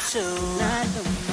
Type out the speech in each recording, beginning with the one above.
cut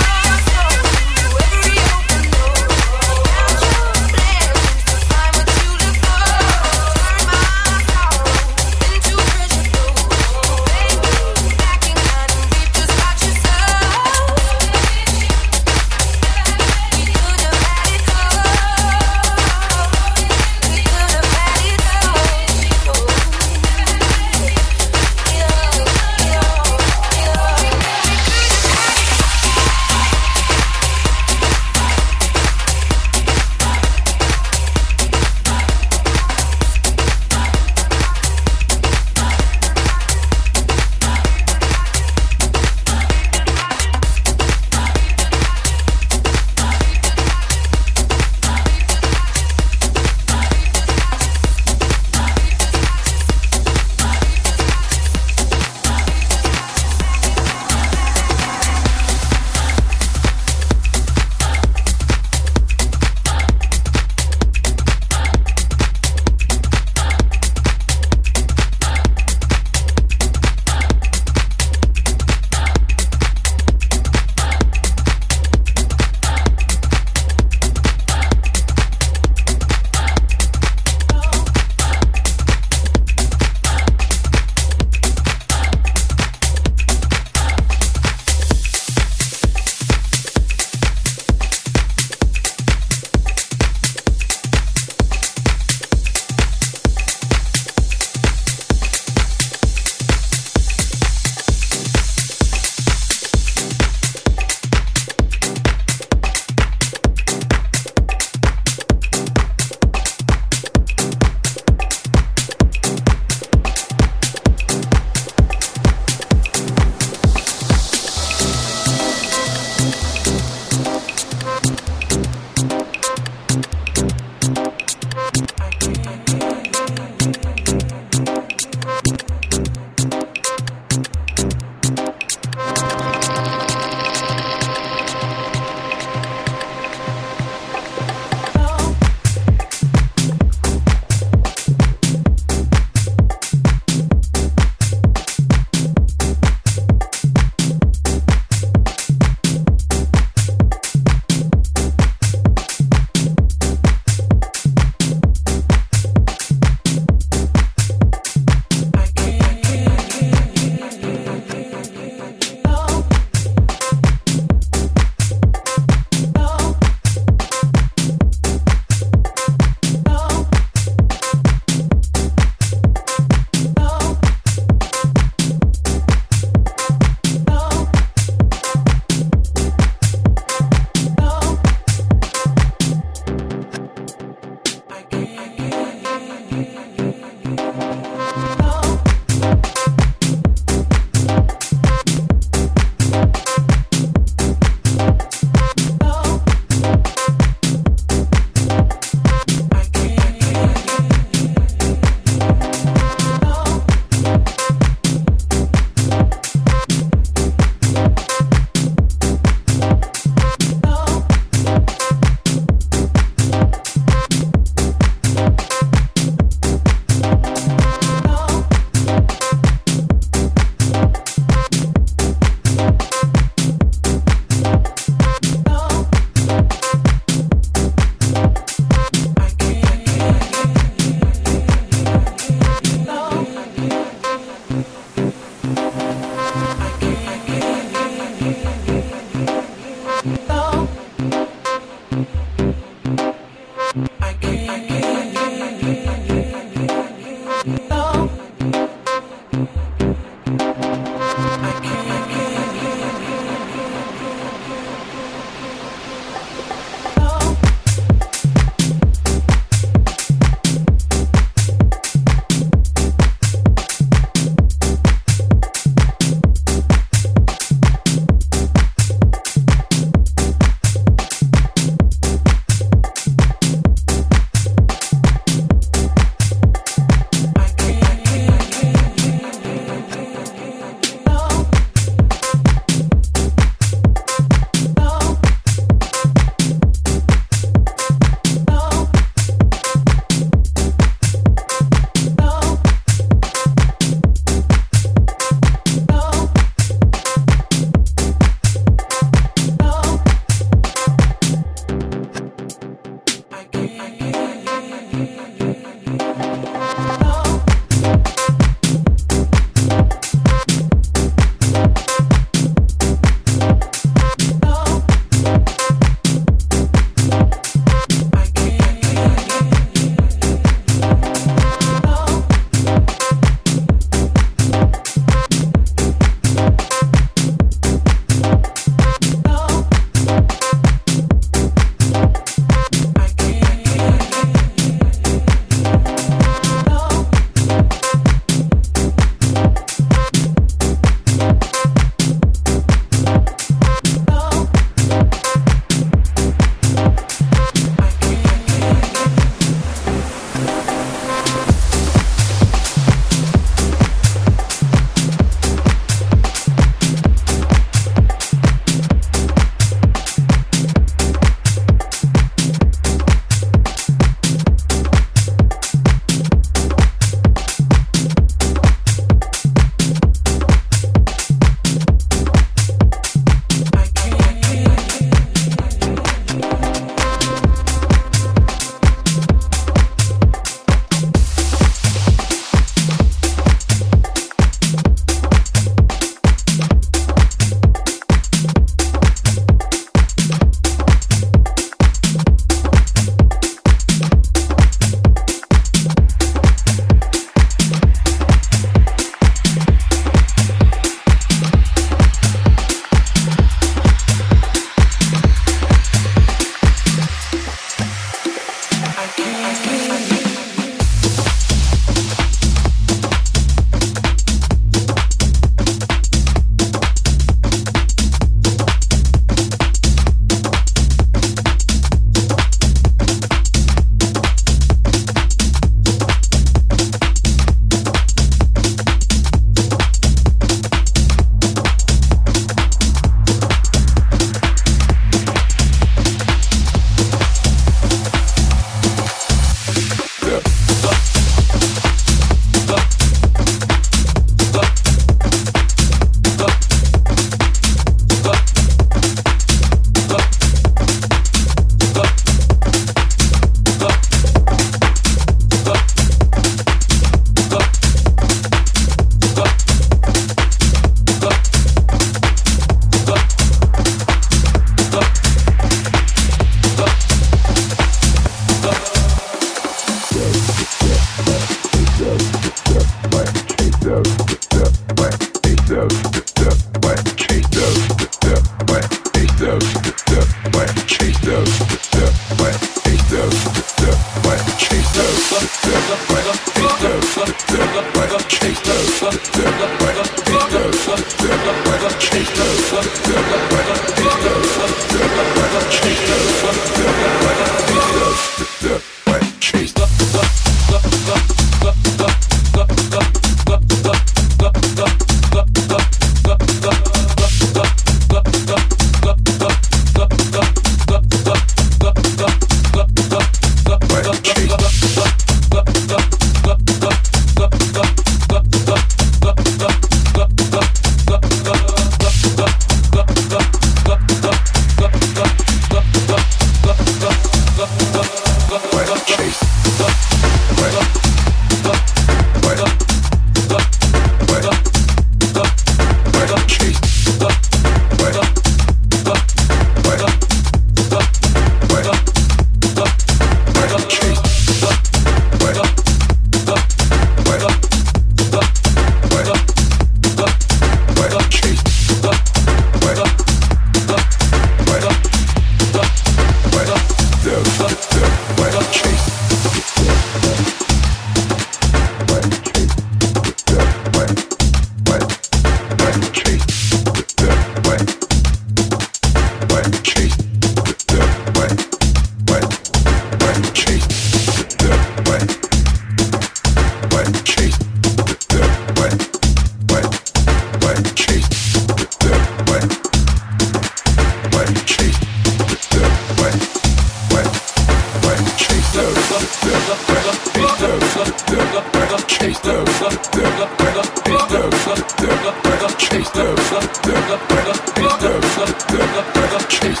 Chase